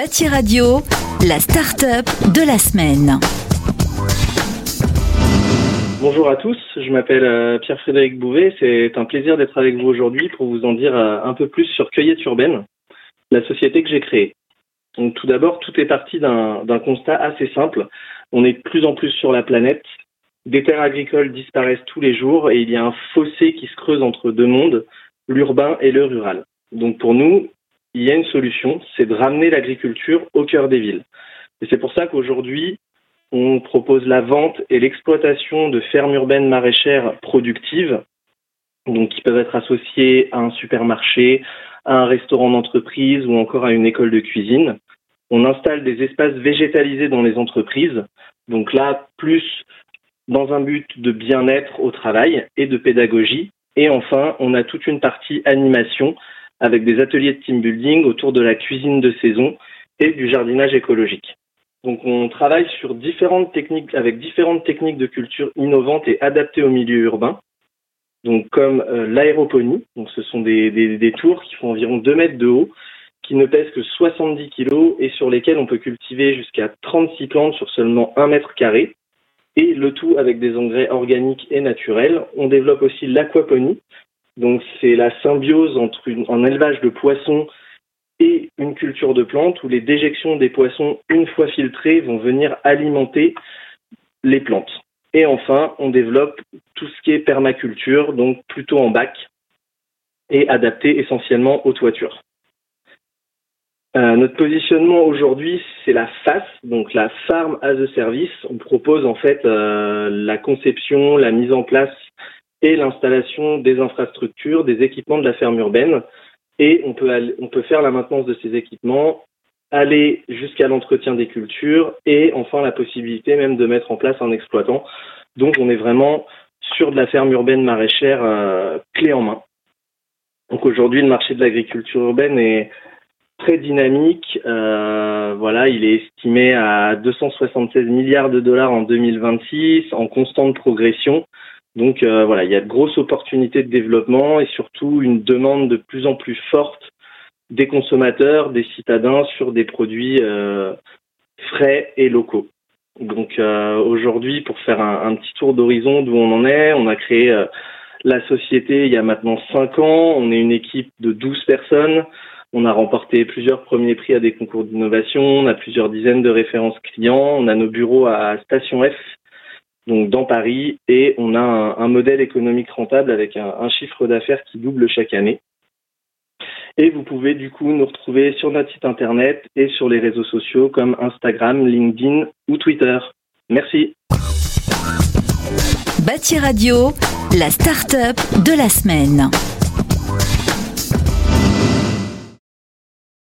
Bâti Radio, la start-up de la semaine. Bonjour à tous, je m'appelle euh, Pierre-Frédéric Bouvet. C'est un plaisir d'être avec vous aujourd'hui pour vous en dire euh, un peu plus sur Cueillette Urbaine, la société que j'ai créée. Donc, tout d'abord, tout est parti d'un constat assez simple. On est de plus en plus sur la planète. Des terres agricoles disparaissent tous les jours et il y a un fossé qui se creuse entre deux mondes, l'urbain et le rural. Donc pour nous, il y a une solution, c'est de ramener l'agriculture au cœur des villes. Et c'est pour ça qu'aujourd'hui, on propose la vente et l'exploitation de fermes urbaines maraîchères productives, donc qui peuvent être associées à un supermarché, à un restaurant d'entreprise ou encore à une école de cuisine. On installe des espaces végétalisés dans les entreprises, donc là, plus dans un but de bien-être au travail et de pédagogie. Et enfin, on a toute une partie animation avec des ateliers de team building autour de la cuisine de saison et du jardinage écologique. Donc on travaille sur différentes techniques avec différentes techniques de culture innovantes et adaptées au milieu urbain. Donc comme euh, l'aéroponie, donc ce sont des, des, tours qui font environ 2 mètres de haut, qui ne pèsent que 70 kg et sur lesquels on peut cultiver jusqu'à 36 plantes sur seulement 1 mètre carré. Et le tout avec des engrais organiques et naturels. On développe aussi l'aquaponie, donc c'est la symbiose entre un élevage de poissons et une culture de plantes où les déjections des poissons, une fois filtrées, vont venir alimenter les plantes. Et enfin, on développe tout ce qui est permaculture, donc plutôt en bac et adapté essentiellement aux toitures. Euh, notre positionnement aujourd'hui, c'est la FAS, donc la Farm as a Service. On propose en fait euh, la conception, la mise en place et l'installation des infrastructures, des équipements de la ferme urbaine. Et on peut, on peut faire la maintenance de ces équipements, aller jusqu'à l'entretien des cultures et enfin la possibilité même de mettre en place un exploitant. Donc on est vraiment sur de la ferme urbaine maraîchère euh, clé en main. Donc aujourd'hui le marché de l'agriculture urbaine est très dynamique. Euh, voilà, il est estimé à 276 milliards de dollars en 2026, en constante progression. Donc euh, voilà, il y a de grosses opportunités de développement et surtout une demande de plus en plus forte des consommateurs, des citadins sur des produits euh, frais et locaux. Donc euh, aujourd'hui, pour faire un, un petit tour d'horizon d'où on en est, on a créé la société il y a maintenant 5 ans. On est une équipe de 12 personnes. On a remporté plusieurs premiers prix à des concours d'innovation. On a plusieurs dizaines de références clients. On a nos bureaux à Station F donc dans Paris, et on a un, modèle économique rentable avec un, chiffre d'affaires qui double chaque année. Et vous pouvez du coup nous retrouver sur notre site internet et sur les réseaux sociaux comme Instagram, LinkedIn ou Twitter. Merci. Bâti Radio, la start-up de la semaine.